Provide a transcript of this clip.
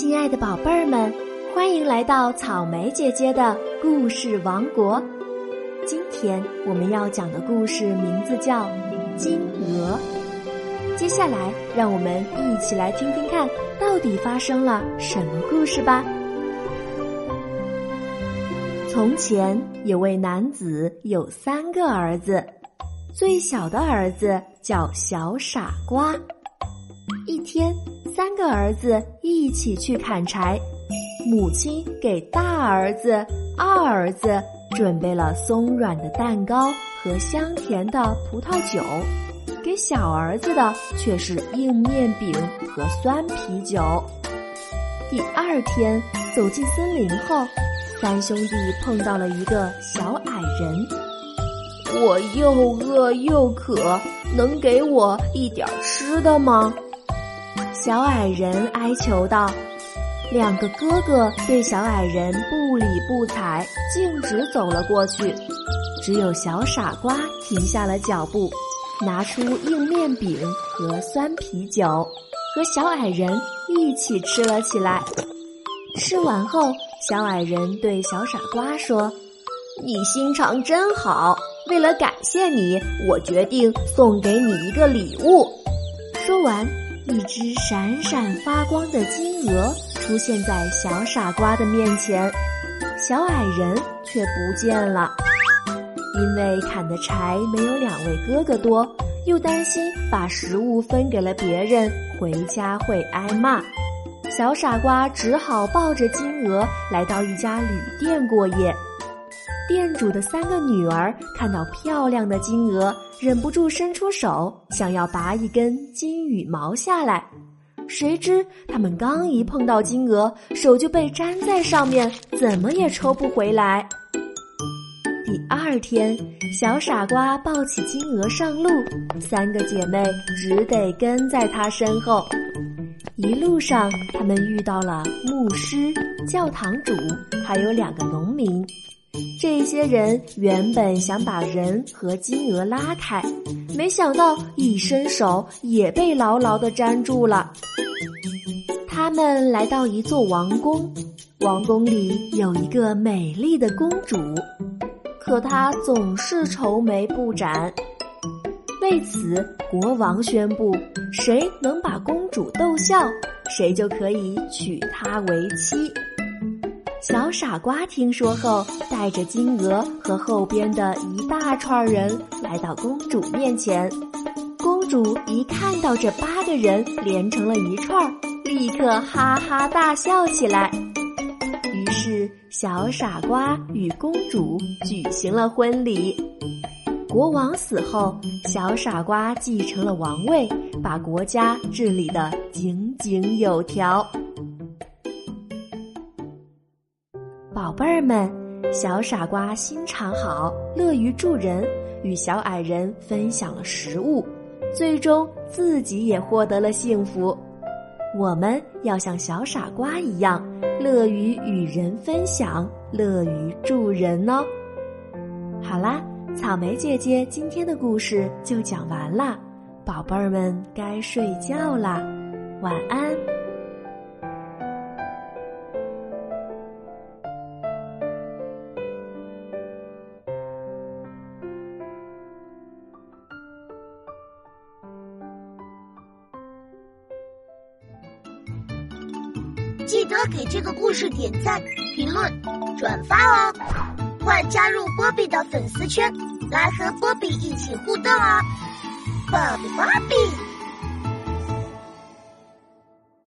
亲爱的宝贝儿们，欢迎来到草莓姐姐的故事王国。今天我们要讲的故事名字叫《金鹅》。接下来，让我们一起来听听看，到底发生了什么故事吧。从前有位男子，有三个儿子，最小的儿子叫小傻瓜。一天，三个儿子一起去砍柴，母亲给大儿子、二儿子准备了松软的蛋糕和香甜的葡萄酒，给小儿子的却是硬面饼和酸啤酒。第二天，走进森林后，三兄弟碰到了一个小矮人。我又饿又渴，能给我一点吃的吗？小矮人哀求道：“两个哥哥对小矮人不理不睬，径直走了过去。只有小傻瓜停下了脚步，拿出硬面饼和酸啤酒，和小矮人一起吃了起来。吃完后，小矮人对小傻瓜说：‘你心肠真好，为了感谢你，我决定送给你一个礼物。’说完。”一只闪闪发光的金鹅出现在小傻瓜的面前，小矮人却不见了。因为砍的柴没有两位哥哥多，又担心把食物分给了别人，回家会挨骂。小傻瓜只好抱着金鹅来到一家旅店过夜。店主的三个女儿看到漂亮的金鹅，忍不住伸出手，想要拔一根金羽毛下来。谁知他们刚一碰到金鹅，手就被粘在上面，怎么也抽不回来。第二天，小傻瓜抱起金鹅上路，三个姐妹只得跟在他身后。一路上，他们遇到了牧师、教堂主，还有两个农民。这些人原本想把人和金鹅拉开，没想到一伸手也被牢牢的粘住了。他们来到一座王宫，王宫里有一个美丽的公主，可她总是愁眉不展。为此，国王宣布，谁能把公主逗笑，谁就可以娶她为妻。小傻瓜听说后，带着金鹅和后边的一大串人来到公主面前。公主一看到这八个人连成了一串，立刻哈哈大笑起来。于是，小傻瓜与公主举行了婚礼。国王死后，小傻瓜继承了王位，把国家治理得井井有条。贝儿们，小傻瓜心肠好，乐于助人，与小矮人分享了食物，最终自己也获得了幸福。我们要像小傻瓜一样，乐于与人分享，乐于助人哦。好啦，草莓姐姐今天的故事就讲完啦，宝贝儿们该睡觉啦，晚安。记得给这个故事点赞、评论、转发哦！快加入波比的粉丝圈，来和波比一起互动哦！波比波比。